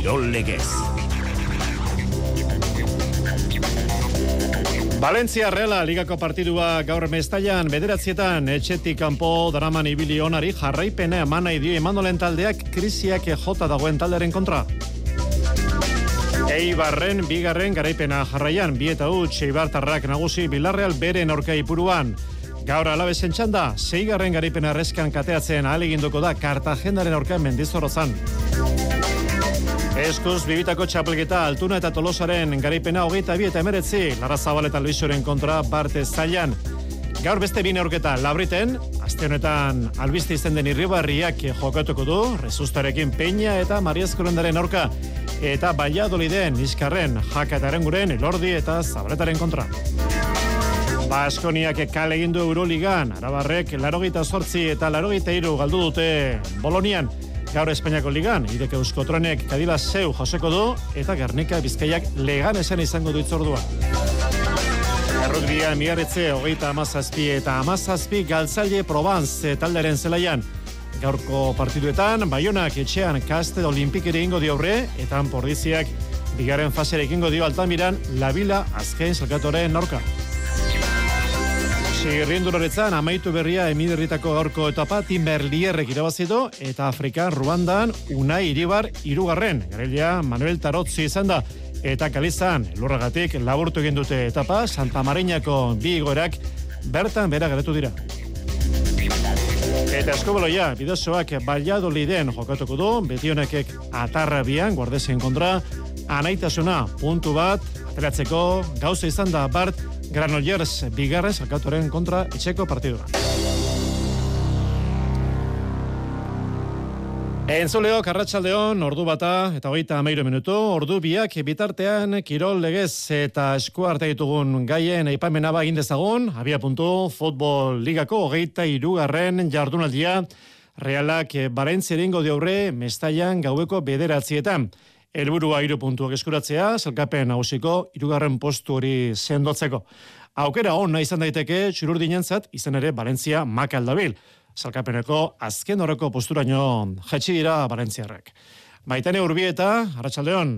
Kirol Legez. Valencia Reala ligako partidua gaur mestaian bederatzietan etxetik kanpo draman ibili onari jarraipena eman nahi dio emandolen taldeak krisiak jota dagoen taldearen kontra. Eibarren bigarren garaipena jarraian bi eta huts Eibartarrak nagusi Bilarreal beren aurka ipuruan. Gaur alabesen txanda, zeigarren garaipena reskan kateatzen ahaleginduko da Kartagendaren aurka mendizorozan. Eskuz, bibitako txapelketa altuna eta tolosaren garaipena hogeita bi eta emeretzi, Lara Zabaleta Luisoren kontra parte zailan. Gaur beste bine aurketa labriten, aste honetan albiste izen den irribarriak jokatuko du, resustarekin peña eta mariazkorendaren aurka, eta Valladoliden iskarren jakataren guren elordi eta zabaletaren kontra. Baskoniak kale egin du Euroligan, arabarrek larogita sortzi eta larogita iru galdu dute Bolonian, gaur Espainiako ligan, ideke euskotronek kadila zeu joseko du, eta Gernika Bizkaiak legan esan izango du itzordua. Errukbia miarretze hogeita amazazpi eta amazazpi galtzaile Provence talderen zelaian. Gaurko partiduetan, Bayonak etxean kaste olimpikere ingo diaurre, eta pordiziak bigaren fasere ekingo dio altamiran, labila azken salkatoren norka. Sigirrienduroretzan amaitu berria emiderritako gaurko etapa Timber Lierrek irabazido eta Afrikan Ruandan Unai Iribar irugarren. Garelia Manuel Tarotzi izan da eta kalizan lurragatik laburtu egin dute etapa Santa Marinako bi igoerak bertan bera garetu dira. Eta eskoboloia, bidezoak Valladoliden jokatuko du, beti honekek atarrabian, guardezen kontra, anaitasuna puntu bat, ateratzeko gauza izan da Bart Granollers bigarren salkatuaren kontra etxeko partidua. Entzuleo, Karratxaldeon, ordu bata eta hogeita amairu minutu, ordu biak bitartean Kirol legez eta eskuarte ditugun gaien aipamena ba dezagun, abia puntu, futbol ligako hogeita irugarren jardunaldia, realak Barentzia eringo diaurre, mestaian gaueko bederatzietan. Elburua iru puntuak eskuratzea, zelkapen nagusiko irugarren postu hori sendotzeko. Aukera hona izan daiteke, txururdinentzat, izan ere Balentzia makaldabil salkapeneko azken horreko posturaino jetxi dira Balentziarrek. Maitane Urbieta, Arratsaldeon.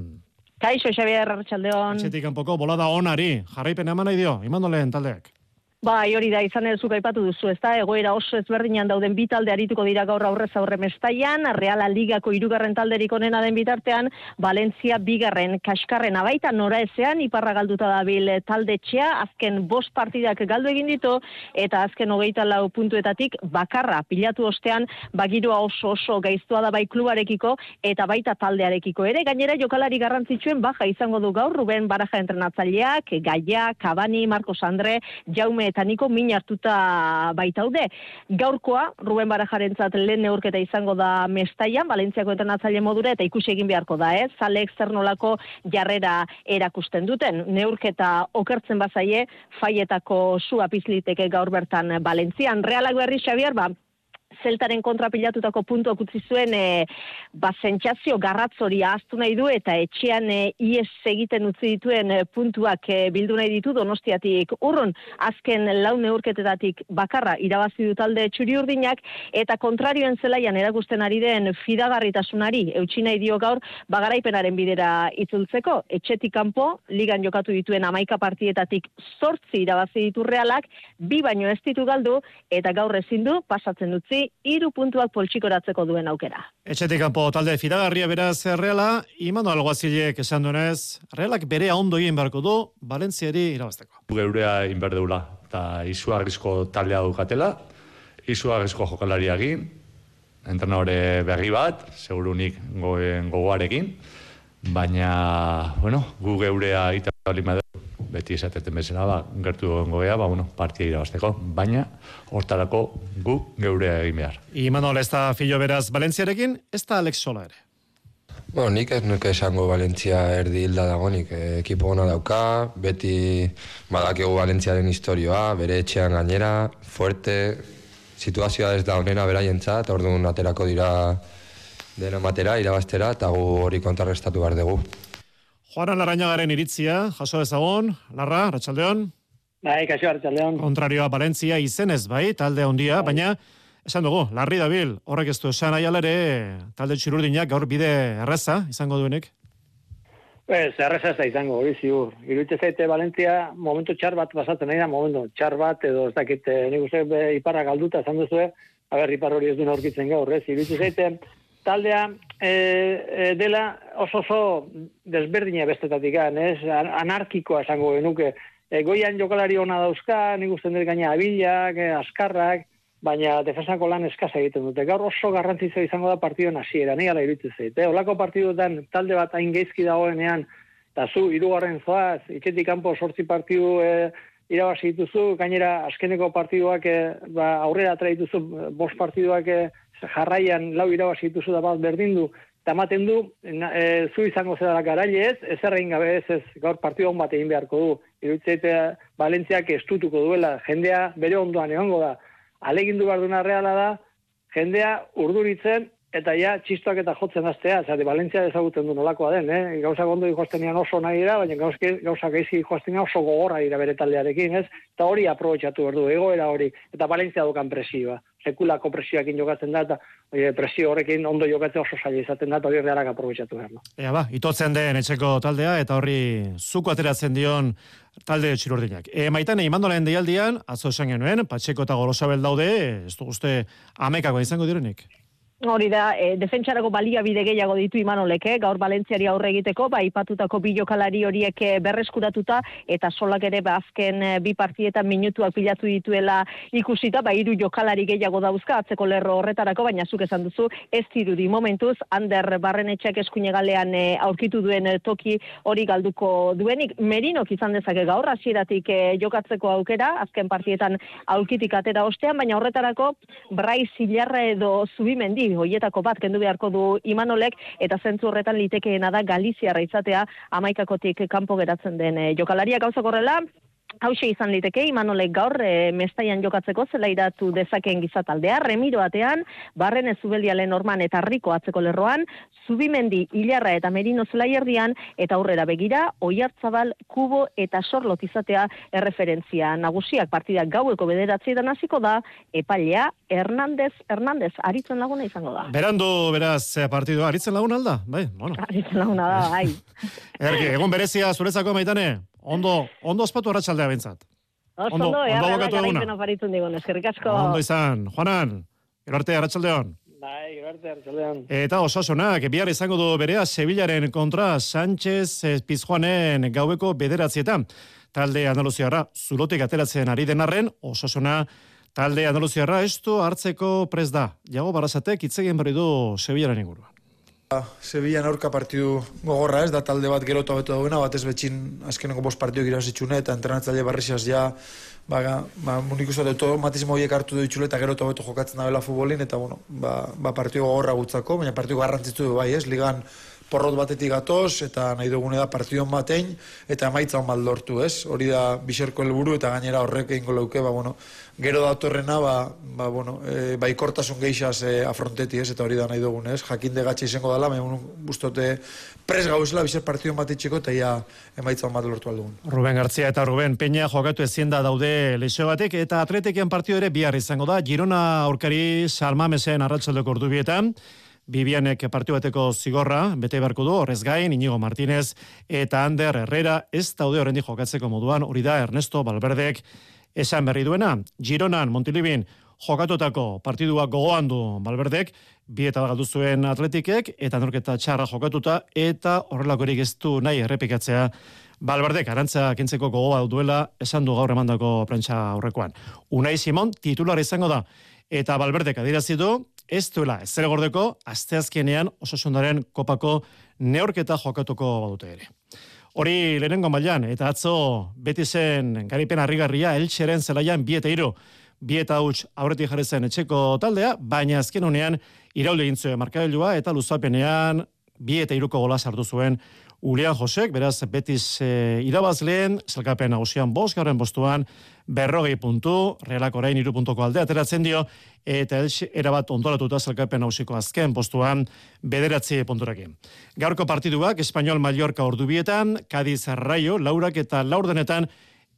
Kaixo Xabier Arratsaldeon. Etxetik kanpoko bolada onari, jarraipen eman nahi dio, imandoleen taldeak. Bai, hori da, izan ez aipatu duzu, ez da, egoera oso ezberdinan dauden bi talde arituko dira gaur aurrez aurre mestaian, Reala Ligako irugarren talderik onena den bitartean, Valencia bigarren kaskarren abaita nora ezean, iparra galduta dabil talde txea, azken bost partidak galdu egin ditu, eta azken hogeita lau puntuetatik bakarra pilatu ostean, bagiroa oso oso gaiztua da bai klubarekiko, eta baita taldearekiko ere, gainera jokalari garrantzitsuen baja izango du gaur, Ruben Baraja entrenatzaileak, Gaia, Kabani, Marcos Andre, Jaume eta niko min hartuta baitaude. Gaurkoa, Ruben Barajarentzat lehen neurketa izango da mestaian, Valentziako entrenatzaile modura, eta ikusi egin beharko da, ez? Eh? Zale externolako jarrera erakusten duten. Neurketa okertzen bazaie, faietako su apizliteke gaur bertan Valentzian. Realak berri, Xavier, ba, zeltaren kontrapilatutako puntuak utzi zuen e, ba, zentxazio garratzori ahaztu nahi du eta etxean e, ies egiten utzi dituen e, puntuak e, bildu nahi ditu donostiatik urrun. Azken laune urketetatik bakarra irabazi du talde txuri urdinak eta kontrarioen zelaian erakusten ari den fidagarritasunari eutxi nahi dio gaur bagaraipenaren bidera itzultzeko. Etxetik kanpo ligan jokatu dituen amaika partietatik sortzi irabazi ditu realak bi baino ez ditu galdu eta gaur ezin du pasatzen hiru puntuak poltsikoratzeko duen aukera. Etxetik kanpo talde fidagarria beraz Reala, imano alguazilek esan duenez, Realak bere ondo egin beharko du, Valentziari irabazteko. Geurea inberdeula, eta izugarrizko taldea dukatela, izugarrizko jokalariagin, entrenadore berri bat, segurunik gogoarekin, baina, bueno, gu geurea ita beti esateten bezala, ba, gertu gongo ba, bueno, partia irabazteko, baina hortarako gu geurea egin behar. Imanol, ez da filo beraz Valentziarekin, ez da Alex Sola ere? Bueno, nik ez nuke esango Valentzia erdi hilda dagonik, eh, ekipo gona dauka, beti badakigu Valentziaren historioa, bere etxean gainera, fuerte, situazioa ez da onena beraientzat, orduan aterako dira dena matera, irabaztera, eta gu hori kontrarrestatu behar dugu. Juanan Larañagaren iritzia, jaso ezagon, Larra, Ratxaldeon. Bai, kaixo Ratxaldeon. Kontrarioa Valentzia izenez bai, talde hondia, bai. baina Esan dugu, larri dabil, horrek ez du esan aialare, talde txirurdinak gaur bide erreza izango duenik? Ez, erreza ez da izango, hori ziur. Irutze zaite Valentzia, momentu txar bat basatzen nahi da, momentu txar bat, edo ez dakit, eh, nik uste iparra galduta esan duzu, haber, ipar hori ez du aurkitzen gaur, ez? Irutze zaite, taldea e, e, dela oso oso desberdina bestetatik, ez? Anarkikoa esango genuke. E, goian jokalari ona dauzka, nik uste dut gaina abilak, askarrak, baina defensako lan eskasa egiten dute. Gaur oso garrantzitsua izango da partiduen hasiera, ni ala iruditzen zait. Eh? Olako partiduetan talde bat hain geizki dagoenean, eta zu, irugarren zoaz, itxetik kanpo sortzi partidu e, irabazi dituzu, gainera azkeneko partiduak e, ba, aurrera atera dituzu, bost partiduak e, jarraian lau irabazi dituzu da bat berdindu, eta maten du, e, zu izango zedara garaile ez, ez errein gabe ez, ez gaur partidu hon bat egin beharko du. Iruditzen Valentziak estutuko duela, jendea bere ondoan egongo da, alegindu behar duna reala da, jendea urduritzen, eta ja txistoak eta jotzen astea, zati Valentzia ezaguten du nolakoa den, eh? gauza gondo ikostenian oso nahi dira, baina gauza, gauza gaizki ikostenian oso gogorra dira bere taldearekin, ez? Eta hori aprobetsatu berdu, egoera hori, eta Valentzia dukan presioa, sekulako presioakin jokatzen da, eta oie, presio horrekin ondo jokatzen oso saia izaten da, eta hori rearak aprobetsatu berdu. Ea ba, itotzen den etxeko taldea, eta horri zuko ateratzen dion talde txirurdinak. E, maitan, imandolen deialdian, atzo esan genuen, Patxeko eta Golosabel daude, ez du guzti amekako izango direnik. Hori da, e, defentsarako balia bide gehiago ditu imanolek, eh? gaur Valentziari aurre egiteko, ba, ipatutako bilokalari horiek eh, berreskuratuta, eta solak ere ba, azken eh, bi partietan minutuak pilatu dituela ikusita, ba, iru jokalari gehiago dauzka, atzeko lerro horretarako, baina zuk esan duzu, ez dirudi momentuz, Ander Barrenetxek eskuine galean aurkitu duen toki hori galduko duenik, Merinok izan dezake gaur, hasieratik jokatzeko aukera, azken partietan aurkitik atera ostean, baina horretarako, Brai Zilarra edo Zubimendi, hoietako bat kendu beharko du Imanolek eta zentzu horretan litekeena da Galiziarra izatea amaikakotik kanpo geratzen den e, jokalaria gauzak horrela Hauxe izan liteke, Imanolek gaur e, mestaian jokatzeko zela iratu dezakeen gizataldea, remiro batean, barren ez zubeldialen orman eta riko atzeko lerroan, zubimendi hilarra eta merino zela erdian, eta aurrera begira, oiartzabal, kubo eta sorlot izatea erreferentzia nagusiak partidak gaueko bederatzi da hasiko da, epailea, Hernandez, Hernandez, aritzen laguna izango da. Berandu, beraz, eh, partidua, aritzen laguna alda? Bai, bueno. Aritzen laguna da, bai. Erki, egun berezia, zuretzako maitane? Ondo, ondo ospatu arratsaldea bentsat. Ondo, ondo, ondo bokatu eguna. digun, eskerrik asko. Ondo izan, Juanan, gero arte arratsaldeon. Bai, gero arte arratsaldeon. Eta osasunak, bihar izango du berea Sevillaren kontra Sánchez Pizjuanen gaueko bederatzietan. Talde Andaluziarra zulotik ateratzen ari denarren, osasuna talde Andaluziarra estu hartzeko prez da. Jago barazatek itzegin berri du Sevillaren inguruan. Sevillan aurka partidu gogorra ez, da talde bat gero eta beto dagoena, bat ez betxin azkeneko bost partidu irabazitxune, eta entrenatzaile barrizaz ja, ba, ba, munik uste dut, matizimo horiek hartu du itxule, eta gero eta beto jokatzen da futbolin, eta bueno, ba, ba partidu gogorra gutzako, baina partidu garrantzitzu bai ez, ligan porrot batetik gatoz, eta nahi dugune da partidon batein, eta emaitza hon lortu ez, hori da biserko helburu eta gainera horrek egin leuke, ba, bueno, gero datorrena, ba, ba, bueno, e, ba, ikortasun geixaz e, afronteti ez, eta hori da nahi dugun ez, jakin de gatxe izango dela, baina bustote pres gauzela biser partidon batetxeko, eta ia emaitza hon bat lortu aldugun. Ruben Gartzia eta Ruben Peña jokatu ezin da daude lexo batek, eta atletekian partidu ere bihar izango da, Girona aurkari salmamesen arratsaldeko ordubietan, Bibianek partidu bateko zigorra, bete beharko du, horrez gain, Inigo Martinez eta Ander Herrera ez daude horrendi jokatzeko moduan, hori da Ernesto Balberdek esan berri duena. Gironan, Montilibin, jokatutako partidua gogoan du Balberdek, bi eta galdu zuen atletikek, eta norketa txarra jokatuta, eta horrelakorik ez du nahi errepikatzea Balberdek, arantza kentzeko gogoa duela, esan du gaur emandako prentsa aurrekoan. Unai Simon, titular izango da, eta Balberdek adirazi du, ez duela, ez zere gordeko, asteazkenean osasundaren kopako neorketa jokatuko badute ere. Hori lehenengo mailan eta atzo beti zen garipen harrigarria eltseren zelaian bi eta iru, bi eta huts aurretik jarri zen etxeko taldea, baina azken honean iraule egin zuen markailua eta luzapenean bi eta iruko gola sartu zuen Ulian Josek, beraz, betiz e, irabazleen, zelkapen nagusian bost garen bostuan, berrogei puntu, realak orain iru puntuko alde, ateratzen dio, eta elx erabat ondoratuta zelkapen nagusiko azken postuan, bederatzi punturakin. Gaurko partiduak, Espainol Mallorca ordubietan, Cadiz Rayo, Laurak eta Laurdenetan,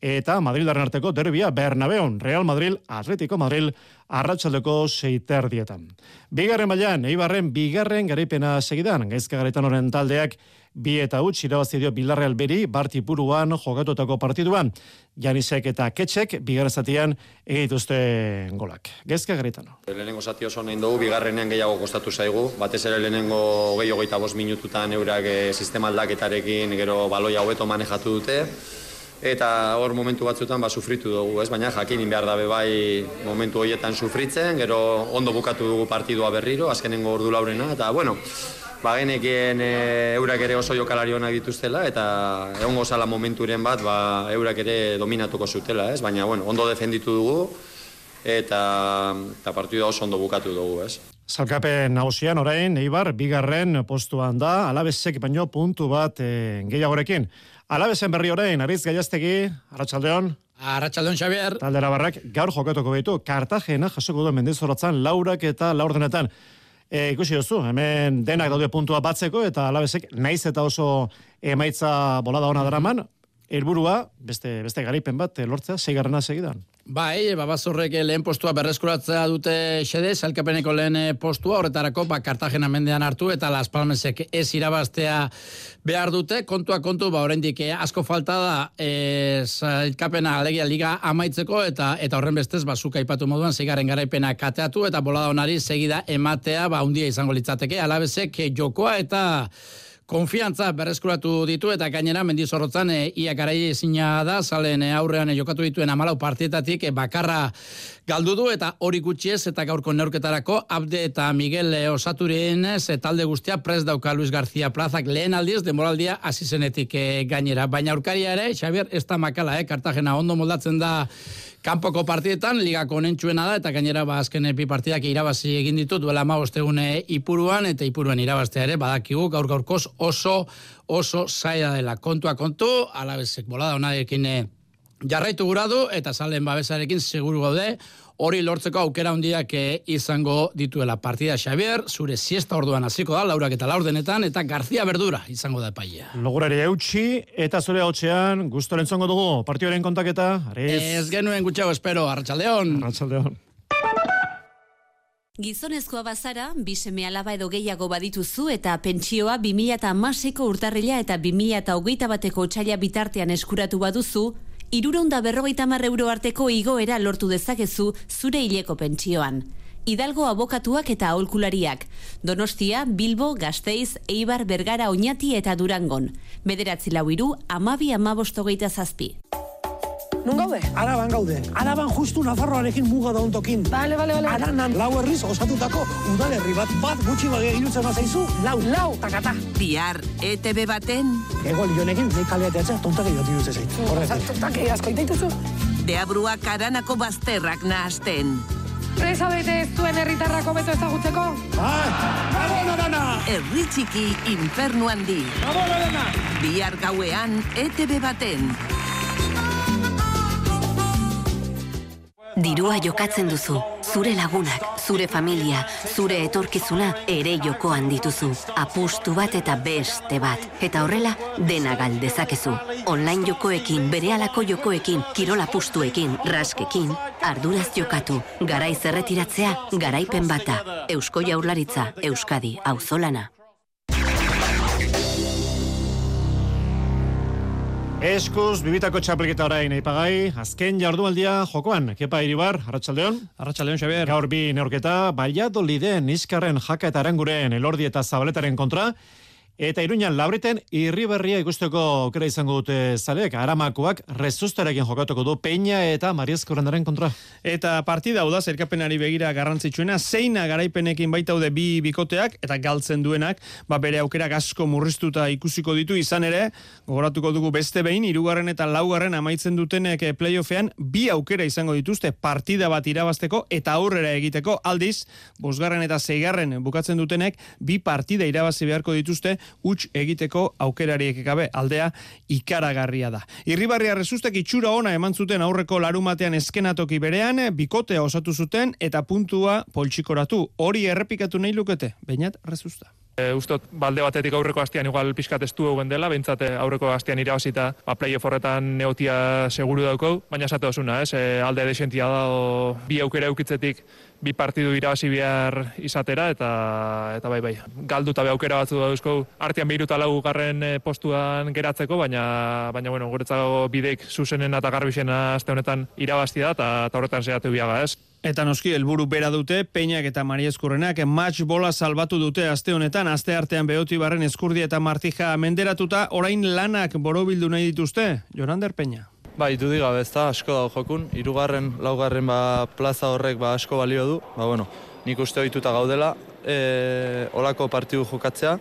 eta Madrilaren arteko derbia Bernabeon, Real Madrid, Atletico Madrid, arratsaldeko seiter dietan. Bigarren bailan, Eibarren bigarren garaipena segidan, gaizka garaitan horren taldeak, bi eta huts irabazi dio Bilarreal beri, barti puruan jogatutako partiduan. Janisek eta Ketxek bigarren zatian egituzte golak. Gezka garitano. Lehenengo zati oso nahi dugu, bigarrenean gehiago kostatu zaigu. Batez ere lehenengo gehi hogeita bost minututan eurak e, sistema aldaketarekin gero baloia hobeto manejatu dute. Eta hor momentu batzutan ba, sufritu dugu, ez? baina jakin behar dabe bai momentu horietan sufritzen, gero ondo bukatu dugu partidua berriro, azkenengo ordu laurena, eta bueno, ba, genekien e, eurak ere oso jokalari honak dituztela, eta egongo zala momenturen bat, ba, eurak ere dominatuko zutela, ez? baina bueno, ondo defenditu dugu, eta, eta partidua oso ondo bukatu dugu, ez? Zalkapen nagusian orain, Eibar, bigarren postuan da, alabezek baino puntu bat e, gehiagorekin. Alabezen berri orain, Ariz Gaiaztegi, Arratxaldeon. Arratxaldeon, Xavier. Taldera barrak, gaur jokatuko behitu, Kartagena jasoko du mendizorotzan, laurak eta laurdenetan. E, ikusi duzu, hemen denak daude puntua batzeko, eta alabezek naiz eta oso emaitza bolada ona daraman, helburua beste, beste garaipen bat, lortzea, seigarrena segidan. Bai, babazorrek lehen postua berreskuratzea dute xede, salkapeneko lehen eh, postua, horretarako, ba, Kartagena mendean hartu, eta Las Palmesek ez irabaztea behar dute, kontua kontu, ba, oraindik eh, asko falta da, e, salkapena alegia liga amaitzeko, eta eta horren bestez, ba, zuka ipatu moduan, zeigarren garaipena kateatu, eta bolada onari segida ematea, ba, undia izango litzateke, alabezek jokoa, eta konfiantza berreskuratu ditu eta gainera mendizorrotzan e, ia garai ezina da salen e, aurrean jokatu dituen 14 partietatik e, bakarra galdu du eta hori gutxiez eta gaurko neurketarako Abde eta Miguel e, Osaturen ze talde guztia pres dauka Luis García Plazak lehen aldiz demoraldia hasi zenetik e, gainera baina aurkaria ere Xavier ez da makala eh Cartagena ondo moldatzen da Kanpoko partidetan, ligako nentxuena da, eta gainera ba, azken epi partidak irabazi egin ditu, duela ma ostegune ipuruan, eta ipuruan irabaztea ere, badakigu, gaur gaurkoz oso, oso zaila dela. Kontua kontu, alabezek bolada onadekin jarraitu guradu, eta salen babesarekin seguru gaude, hori lortzeko aukera handiak eh, izango dituela partida Xavier, zure siesta orduan hasiko da, laurak eta laurdenetan, eta Garzia Berdura izango da paia. Logurari eutxi, eta zure hotxean, guztoren zongo dugu, partioaren kontaketa, arez... Ez genuen gutxago espero, Arratxaldeon. Arratxaldeon. Gizonezkoa bazara, biseme alaba edo gehiago badituzu eta pentsioa 2000 eta maseko urtarrila eta 2000 eta hogeita bateko txaila bitartean eskuratu baduzu, iruronda berrogeita mar euro arteko igoera lortu dezakezu zure hileko pentsioan. Hidalgo abokatuak eta aholkulariak. Donostia, Bilbo, Gasteiz, Eibar, Bergara, Oñati eta Durangon. Bederatzi lau iru, amabi amabostogeita zazpi. Nun gaude? Araban gaude. Araban justu Nafarroarekin muga da ontokin. Bale, bale, bale. Aranan lau herriz osatutako udalerri bat bat gutxi bagia ilutzen bazaizu, lau, lau, takata. Biar, ETB baten? Ego lionekin, nik kaleateatzea tontak egin dut zait. Horretik. Tontak egin asko itaituzu? Deabrua karanako bazterrak nahazten. Presa bete ez zuen herritarrako beto ezagutzeko? Bai, gabona dana! Herri txiki infernu handi. Gabona dana! Bihar gauean, ETB baten. Dirua jokatzen duzu, zure lagunak, zure familia, zure etorkizuna ere jokoan dituzu. Apustu bat eta beste bat. Eta horrela, dena galdezakezu. Online jokoekin, berehalako jokoekin, kirol apustuekin, raskekin, arduraz jokatu, garaiz erretiratzea, garaipen bata. Eusko jaurlaritza, Euskadi, auzolana. Eskuz, bibitako txapelketa orain eipagai, azken jardualdia jokoan, kepa iribar, arratsaldeon. Arratsaldeon, Xavier. Gaur bi neurketa, baliatu liden, iskarren jaka eta aranguren, elordi eta zabaletaren kontra, Eta iruñan labriten irriberria ikusteko aukera izango dute zaleek, aramakoak rezustarekin jokatuko du Peña eta Mariezko kontra. Eta partida hau da, zerkapenari begira garrantzitsuena, zeina garaipenekin baitaude bi bikoteak, eta galtzen duenak, ba bere aukera asko murriztuta ikusiko ditu izan ere, gogoratuko dugu beste behin, irugarren eta laugarren amaitzen dutenek eh, playoffean, bi aukera izango dituzte partida bat irabazteko eta aurrera egiteko aldiz, bosgarren eta zeigarren bukatzen dutenek, bi partida irabazi beharko dituzte, huts egiteko aukerariek gabe aldea ikaragarria da. Irribarria rezustek itxura ona eman zuten aurreko larumatean eskenatoki berean, bikotea osatu zuten eta puntua poltsikoratu. Hori errepikatu nahi lukete, bainat rezusta. E, ustot, balde batetik aurreko astean igual pixkat estu egon dela, behintzat e, aurreko astean irabazita ba, playoff horretan neotia seguru dauko, baina esate osuna, ez? E, alde desentia da, bi aukera eukitzetik bi partidu irabazi behar izatera, eta eta bai, bai, galduta be aukera batzu dauzko, artean behiru eta lau garren e, postuan geratzeko, baina, baina bueno, guretzago bideik zuzenen eta garbixena aste honetan irabazi da, eta, eta horretan zehatu biaga, ez? Eta noski helburu bera dute Peñak eta Maria Eskurrenak match bola salbatu dute aste honetan aste artean Beoti Barren Eskurdia eta Martija menderatuta orain lanak borobildu nahi dituzte Jorander Peña Ba, itu diga, bezta, asko dago jokun, irugarren, laugarren ba, plaza horrek ba, asko balio du, ba, bueno, nik uste ohituta gaudela, e, olako partidu jokatzea,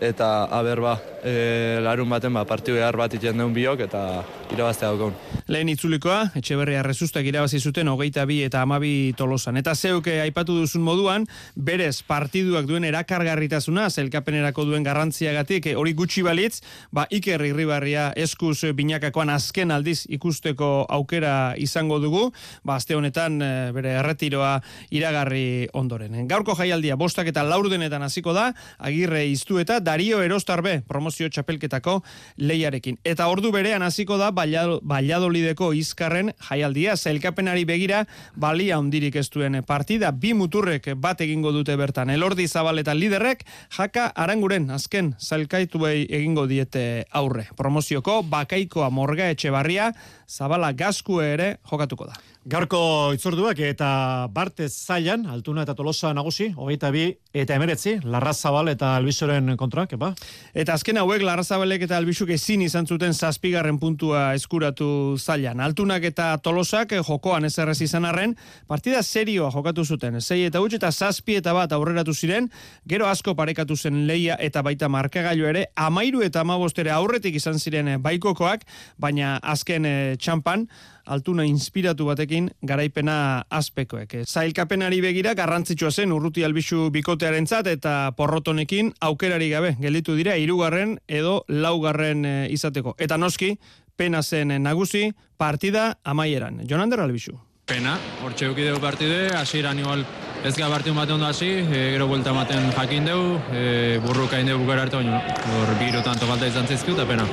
eta aber ba, e, larun baten ba, partidu behar bat iten deun biok, eta irabaztea daukaun. Lehen itzulikoa, etxe berria rezustak irabazi zuten hogeita bi eta amabi tolosan. Eta zeuke aipatu duzun moduan, berez partiduak duen erakargarritasuna, zelkapenerako duen garrantziagatik, e, hori gutxi balitz, ba, Iker Irribarria eskuz binakakoan azken aldiz ikusteko aukera izango dugu, ba, azte honetan e, bere erretiroa iragarri ondoren. Gaurko jaialdia, bostak eta laurdenetan hasiko da, agirre iztu eta Dario Erostarbe promozio txapelketako leiarekin. Eta ordu berean hasiko da Valladolideko izkarren jaialdia zelkapenari begira balia hundirik ez duen partida bi muturrek bat egingo dute bertan. Elordi Zabal eta liderrek jaka aranguren azken zailkaituei egingo diete aurre. Promozioko bakaikoa morga etxe barria Zabala gazku ere jokatuko da. Garko itzorduak eta Barte Zailan, Altuna eta Tolosa nagusi, hogeita bi eta emeretzi, Larra Zabal eta Albizoren kontra, kepa? Eta azken hauek Larra Zabalek eta Albizuk ezin izan zuten zazpigarren puntua eskuratu Zailan. Altunak eta Tolosak jokoan ez errez izan arren, partida serioa jokatu zuten. Zei eta huts eta zazpi eta bat aurreratu ziren, gero asko parekatu zen leia eta baita markagailu ere, amairu eta amabostere aurretik izan ziren baikokoak, baina azken eh, txampan, altuna inspiratu batekin garaipena azpekoek. Zailkapenari begira garrantzitsua zen urruti albisu bikotearen zat eta porrotonekin aukerari gabe gelditu dira irugarren edo laugarren e, izateko. Eta noski, pena zen nagusi partida amaieran. Jonander albisu. Pena, hor txeukideu partide, hasieran igual ez gara partidu bat ondo hasi, e, gero buelta maten jakin deu, e, burruka indeu bukara arte, hor biru tanto falta izan zizkiu, eta pena.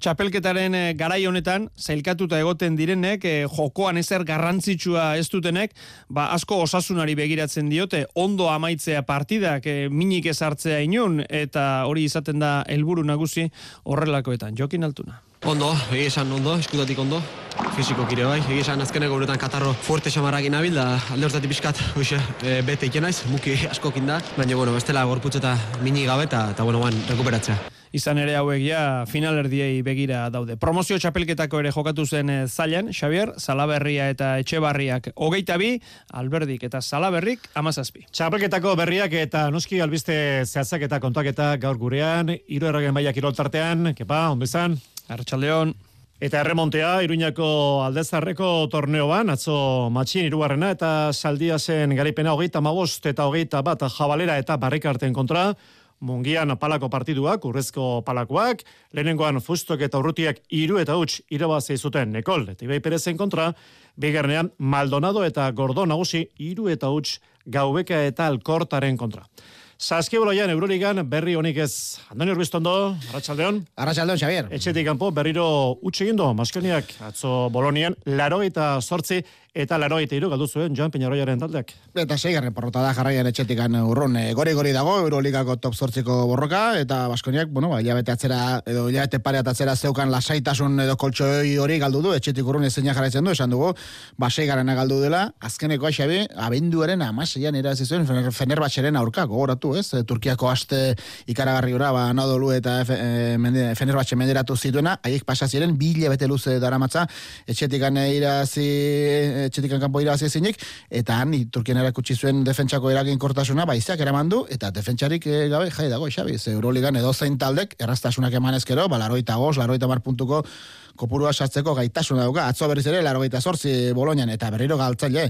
Txapelketaren e, garai honetan, zailkatuta egoten direnek, e, jokoan ezer garrantzitsua ez dutenek, ba, asko osasunari begiratzen diote, ondo amaitzea partidak, e, minik ezartzea inun, eta hori izaten da helburu nagusi horrelakoetan. Jokin altuna. Ondo, egia esan ondo, eskutatik ondo, fiziko kire bai, egia esan azkenek uretan katarro fuerte xamarrakin nabil, da alde hortatik pixkat, hoxe, e, bete ikenaiz, muki askokin da, baina, bueno, bestela gorputz eta mini gabe eta, eta bueno, ban, rekuperatzea. Izan ere hauek ja finalerdiei begira daude. Promozio txapelketako ere jokatu zen e, zailan, Xavier, Salaberria eta Etxebarriak hogeita bi, Alberdik eta Salaberrik amazazpi. Txapelketako berriak eta noski albiste zehazak eta kontaketa gaur gurean, hiru erragen baiak iroltartean, kepa, ondo izan? Arratxaldeon. Eta erremontea, Iruñako aldezarreko torneoan, atzo matxin irugarrena, eta saldia zen garipena hogeita mabost eta hogeita bat jabalera eta barrikarten kontra, mungian palako partiduak, urrezko palakoak, lehenengoan fustok eta urrutiak iru eta huts irabazi zuten Nekol, eta Ibai Perezen kontra, bigarnean Maldonado eta Gordo nagusi iru eta huts gaubeka eta alkortaren kontra. Saskiboloian Euroligan berri honik ez. Andoni Urbiztondo, Arratxaldeon. Arratxaldeon, Xavier. Etxetik kanpo berriro utxe gindo, maskeniak, atzo Bolonian, laro eta sortzi, eta laro eta iru galdu zuen Joan Peñarroiaren taldeak. Eta seigarren porrota da jarraian etxetikan urrun. E, gori gori dago, Euroligako top sortziko borroka, eta Baskoniak, bueno, ba, hilabete atzera, edo hilabete pare atzera zeukan lasaitasun edo koltsoi hori galdu du, etxetik urrun ezin jarraitzen du, esan dugu, ba, seigarrena galdu dela, azkeneko aixabi, abenduaren amaseian irazi zuen Fenerbahçeren aurka, gogoratu, ez? E, Turkiako aste ikaragarri gora, ba, Anadolu eta e, mende, Fenerbahçe menderatu zituena, haiek pasaziren, bi hilabete luze daramatza, etxetikan irazi etxetikan kanpo irabazi ezinik, eta han, Turkian erakutsi zuen defentsako eragin kortasuna, baizak eraman du, eta defentsarik e, gabe jai dago, Xabi, ze Euroligan edo zein taldek, errastasunak eman ezkero, ba, laroita gos, laroita mar puntuko kopurua sartzeko gaitasuna dauka, atzo berriz ere, laro gaita sortzi Bolonian, eta berriro galtzaile,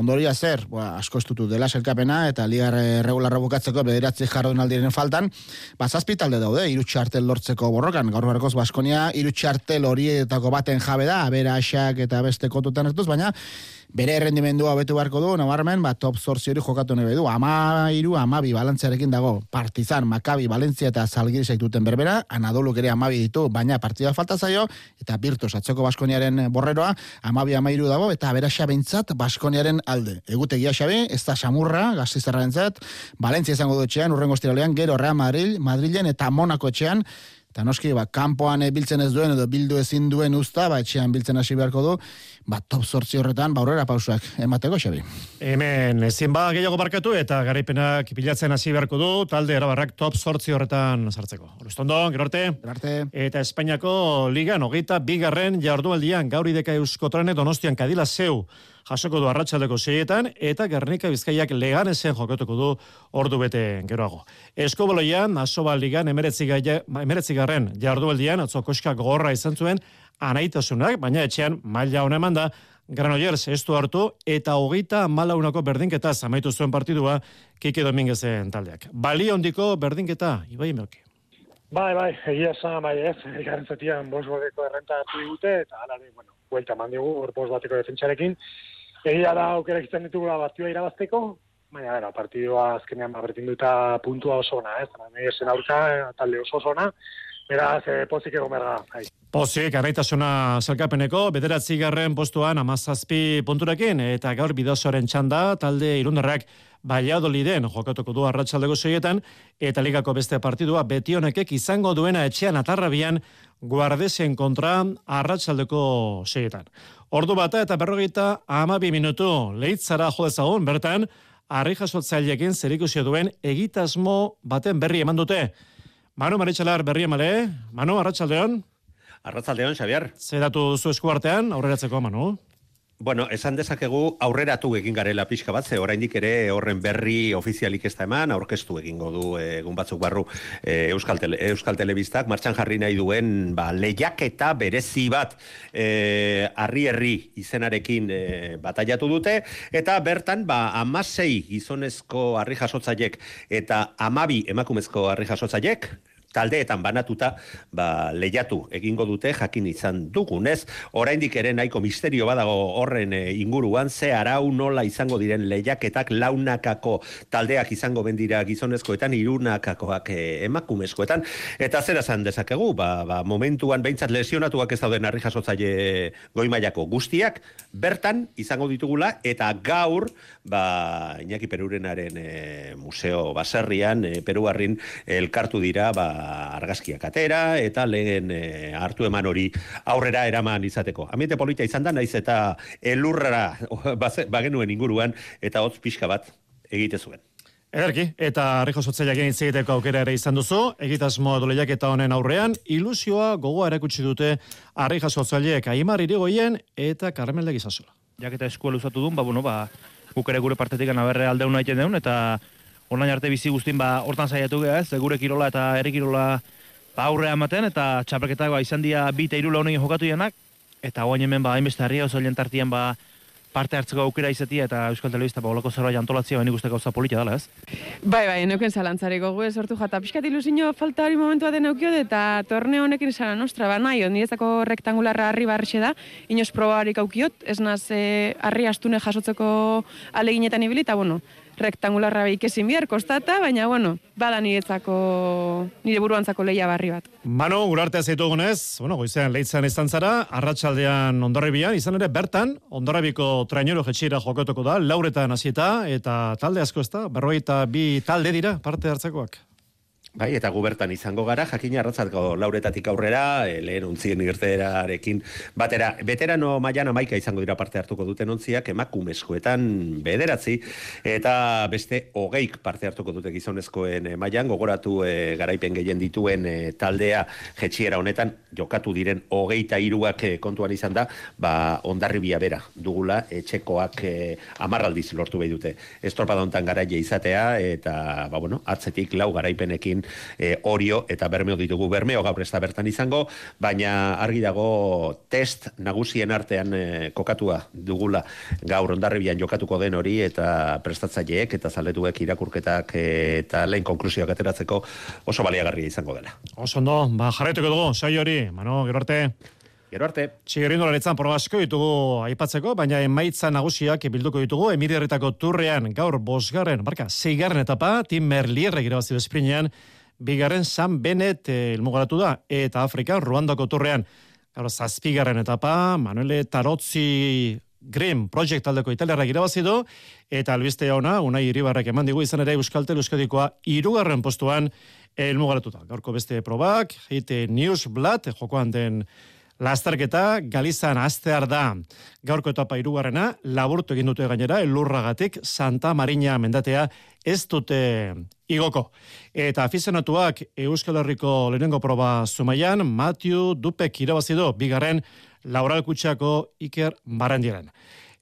ondoria zer, ba, asko estutu dela selkapena, eta ligar regularra bukatzeko bederatzi jardun aldiren faltan, ba, zazpi talde daude, irutxartel lortzeko borrokan, gaur barkoz Baskonia, irutxartel horietako baten jabe da, abera asak eta beste kotutan hartuz, baina bere errendimendua betu beharko du, nabarmen, ba, top zorzi hori jokatu nahi du. Ama iru, ama bi balantziarekin dago. Partizan, Makabi, Valentzia eta Zalgiri zaituten berbera, Anadolu ere amabi ditu, baina partida falta zaio, eta Birtus, atzoko Baskoniaren borreroa, amabi amairu dago, eta bera xabintzat Baskoniaren alde. Egutegia xabe, ez da Samurra, gaztizarraren zat, Valentzia izango du etxean, urrengo estiralean, gero Real Madrid, Madrilen eta Monako etxean, Eta noski, ba, kanpoan eh, biltzen ez duen edo bildu ezin duen usta, ba, etxean biltzen hasi beharko du, ba, top sortzi horretan, ba, aurrera pausuak emateko, Xabi. Hemen, ezin ba, gehiago barkatu eta garaipenak pilatzen hasi beharko du, talde erabarrak top sortzi horretan sartzeko. Horuztondo, gero arte. arte. Eta Espainiako ligan, hogeita, bigarren jardualdian, gauri deka euskotrane donostian kadila zeu jasoko du arratsaldeko seietan, eta Gernika Bizkaiak leganesen jokatuko du ordu bete geroago. Eskoboloian, asoba ligan emeretzigarren jardualdian, atzo koska gorra izan zuen, anaitasunak, baina etxean maila hona eman da, Granollers ez du hartu, eta hogeita malaunako berdinketa zamaitu zuen partidua Kike Dominguezen taldeak. Bali hondiko berdinketa, Ibai Melki. Bai, bai, egia esan, bai, ez, garen zatian bos bodeko errenta hartu digute, eta alare, bueno, buelta mandigu, hor bos bateko defentsarekin, Egia da aukera egiten ditugula partidua irabazteko, baina gara, partidua azkenean babertin duta puntua oso ona, ez? Nahi esen aurka, talde oso ona, beraz, e, pozik egon berga. Hai. Pozik, arraitasuna zelkapeneko, bederatzi garren postuan amazazpi punturekin, eta gaur bidazoaren txanda, talde irundarrak Valladoliden jokatuko du arratsaldeko seietan, eta ligako beste partidua betionekek izango duena etxean atarrabian guardesen kontra arratsaldeko seietan. Ordu bata eta berrogeita amabi minutu lehitzara jodezagun, bertan, harri jasotzailekin zerikusia duen egitasmo baten berri eman dute. Manu Maritxalar berri emale, Manu, arratsaldeon. Arratsaldeon, Xavier. Zeratu zu eskuartean, aurreratzeko, Manu. Bueno, esan dezakegu aurreratu egin garela pixka bat, ze oraindik ere horren berri ofizialik ez da eman, aurkeztu egingo du egun batzuk barru e, Euskal, Tele, Euskal Telebistak, martxan jarri nahi duen ba, lehiaketa berezi bat e, arri herri izenarekin e, bataiatu dute, eta bertan ba, amasei gizonezko arri jasotzaiek eta amabi emakumezko arri jasotzaiek, taldeetan banatuta ba, lehiatu egingo dute jakin izan dugunez, oraindik ere nahiko misterio badago horren e, inguruan, ze arau nola izango diren lehiaketak launakako taldeak izango bendira gizonezkoetan, irunakakoak e, emakumezkoetan, eta zera zan dezakegu, ba, ba, momentuan behintzat lesionatuak ez dauden harri jasotzaile goimaiako guztiak, bertan izango ditugula, eta gaur, ba, Iñaki Perurenaren e, museo baserrian, e, Peruarrin elkartu dira, ba, argazkiak atera eta lehen e, hartu eman hori aurrera eraman izateko. Amiete polita izan da, naiz eta elurra bagenuen inguruan eta hotz pixka bat egite zuen. Ederki, eta Rijo Sotzaiak egin zegiteko aukera ere izan duzu, egitasmo doleiak eta honen aurrean, ilusioa gogoa erakutsi dute Arrija Sotzaiak Aimar Irigoien eta Carmen Legizasola. Jaketa eskuela usatu duen, ba, bueno, ba, gukere gure partetik anaberre aldeuna egiten deun, eta Orain arte bizi guztin ba hortan saiatu gea, ez? Gure kirola eta herri kirola ba aurrea ematen eta txapelketak ba izan dira bi hiru launen jokatu denak eta orain hemen ba hainbeste herria oso tartean ba parte hartzeko aukera izatia eta Euskal Telebista ba holako zerbait antolatzea baina gusteko gauza polita dela, ez? Bai, bai, neuken zalantzareko gu sortu jata pixkat ilusinio falta hori momentua den eukio eta torneo honekin zara nostra, ba nahi, ondirezako rektangularra harri barrixe da, inoz probarik aukiot, ez naz eh, harri astune jasotzeko aleginetan ibili, eta bueno, rektangularra behik ezin bihar kostata, baina bueno, bada niretzako, nire buruantzako leia barri bat. Mano, gura artea gunez, bueno, goizean lehitzen izan zara, arratsaldean ondorrebian, izan ere bertan, ondorrebiko trainero jetxira jokatuko da, lauretan hasieta eta talde asko ez da, berroita bi talde dira, parte hartzekoak. Bai, eta gubertan izango gara, jakin arratzatko lauretatik aurrera, e, lehen ontzien irterarekin batera. Veterano mailan amaika izango dira parte hartuko duten ontziak, emakumezkoetan bederatzi, eta beste hogeik parte hartuko dute gizonezkoen e, mailan, gogoratu e, garaipen gehien dituen e, taldea jetxiera honetan, jokatu diren hogeita iruak e, kontuan izan da, ba, ondarribia bera dugula, etxekoak e, amarraldiz lortu behi dute. Estorpadontan garaile izatea, eta, ba, bueno, atzetik lau garaipenekin e, Orio eta Bermeo ditugu Bermeo gaur ez da bertan izango, baina argi dago test nagusien artean e, kokatua dugula gaur ondarribian jokatuko den hori eta prestatzaileek eta zaletuek irakurketak e, eta lehen konklusioak ateratzeko oso baliagarria izango dela. Oso ondo, ba, jarretuko dugu, sai hori, mano, gero arte. Gero arte. Txigerindo laretzan proba asko ditugu aipatzeko, baina emaitza nagusiak bilduko ditugu, emirierretako turrean gaur bosgarren, barka, zeigarren etapa, Tim Merlierrek irabazi esprinean, bigarren San Benet eh, ilmugaratu da, eta Afrikan, Ruandako turrean, gaur zazpigarren etapa, Manuele Tarotzi Grim Project taldeko italiarrak irabazi du, eta albiste ona, unai iribarrak eman digu izan ere Euskaltel Euskadikoa irugarren postuan elmugaratuta. Gaurko beste probak, hite Newsblad, jokoan den Lasterketa Galizan astear da. Gaurko etapa irugarrena, laburtu egin dute gainera, elurragatik Santa Marina mendatea ez dute igoko. Eta afizionatuak Euskal Herriko lehenengo proba zumaian, Matthew Dupek irabazido, bigarren Laural Kutsako Iker Barandiaren.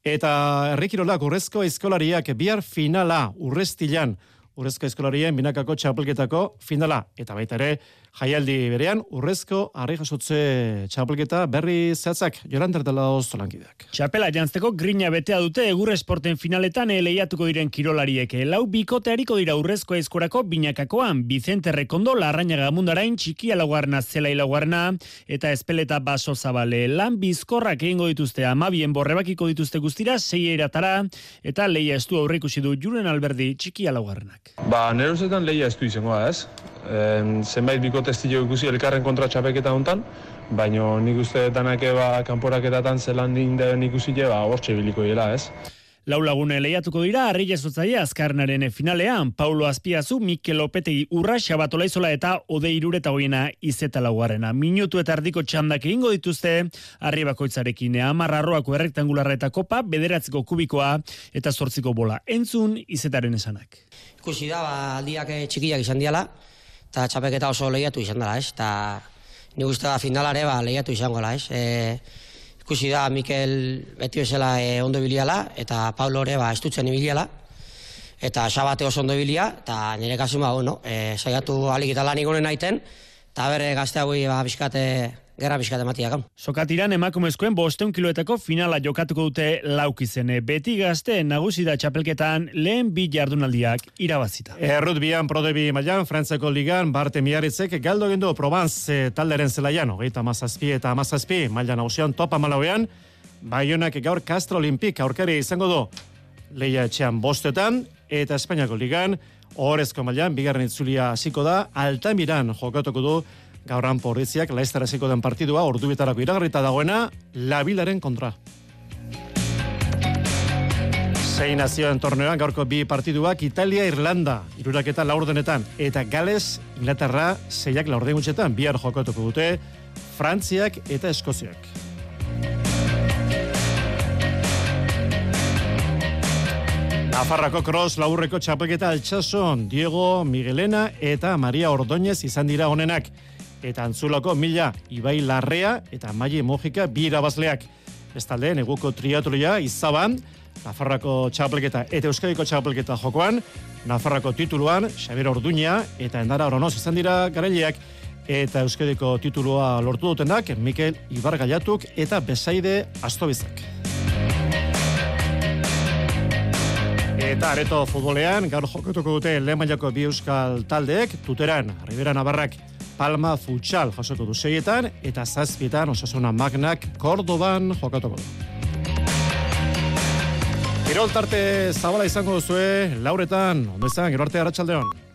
Eta errikirolak urrezko eskolariak bihar finala urrestilan, urrezko eskolarien binakako txapelketako finala. Eta baita ere, jaialdi berean, urrezko harri jasotze txapelketa berri zehatzak, joran dela ozolankideak. Txapela jantzeko grina betea dute egur esporten finaletan lehiatuko diren kirolariek. Lau bikote hariko dira urrezko eskorako binakakoan, Vicente Rekondo, Larrañaga Mundarain, Txiki Alaguarna, Zela Ilaguarna, eta Espeleta Baso Zabale. Lan bizkorrak egingo dituzte amabien borrebakiko dituzte guztira, sei eratara, eta leia estu aurrikusi du Juren Alberdi Txiki Alaguarnak. Ba, nerozetan leia estu izangoa ez. En, zenbait biko testio ikusi elkarren kontra txapeketa hontan, baino nik uste danak ba, kanporaketatan zelan din ikusi ba, hortxe biliko dira, ez? Lau lagune lehiatuko dira, arri jesotzaia azkarnaren finalean, Paulo Azpiazu, Mikel Lopetegi urra, Xabatola Izola eta Ode Irureta hoiena izeta laugarrena. Minutu eta ardiko txandak egingo dituzte, arri bakoitzarekin, amarrarroako errektangularra eta kopa, bederatziko kubikoa eta zortziko bola. Entzun, izetaren esanak. Ikusi da, ba, aldiak txikiak izan diala, eta txapeketa oso lehiatu izan dela, ez? Eta ni guzti da finalare ba, lehiatu izango da, ez? E, ikusi da Mikel beti bezala e, ondo biliala, eta Pablo ere ba, estutzen ibiliala, eta xabate oso ondo bilia, eta nire kasu ba, bueno, e, saiatu alik eta lan ikonen aiten, eta bere gazte hau ba, biskate gerra bizkat ematiak. Sokatiran emakumezkoen bosteun kiloetako finala jokatuko dute laukizene. Beti gazte nagusi da txapelketan lehen bi jardunaldiak irabazita. Errut bian prodebi mailan, Frantzeko ligan, Barte Miaritzek galdo gendu Provence eh, talderen zelaian, hogeita amazazpi eta amazazpi, mailan hausian topa malauean, Baionak gaur Castro Olimpik aurkari izango du leia etxean bostetan, eta Espainiako ligan, Horezko mailan, bigarren itzulia hasiko da, Altamiran jokatuko du Gauran porriziak laiztaraziko den partidua ordubitarako iragarrita dagoena labilaren kontra. Zein nazioen torneoan gaurko bi partiduak Italia-Irlanda, irurak eta laurdenetan, eta Gales, Inglaterra, zeiak laurden gutxetan, bihar jokatuko dute, Frantziak eta Eskoziak. Nafarrako cross laurreko txapelketa altxason, Diego, Miguelena eta Maria Ordóñez izan dira honenak eta antzulako mila Ibai Larrea eta Maie Mojika bi irabazleak. Bestalde, neguko triatloia izaban, Nafarrako txapelketa eta Euskadiko txapelketa jokoan, Nafarrako tituluan, Xabier Orduña eta Endara Oronoz izan dira garaileak, eta Euskadiko titulua lortu dutenak, Mikel Ibar Gaiatuk eta Besaide Astobizak. Eta areto futbolean, gaur jokotuko dute lehen bi euskal taldeek, tuteran, Ribera Navarrak, Palma Futsal jasoko du seietan, eta zazpietan osasuna magnak Kordoban jokatuko du. Kirol tarte zabala izango duzue, lauretan, ondezan, gero arte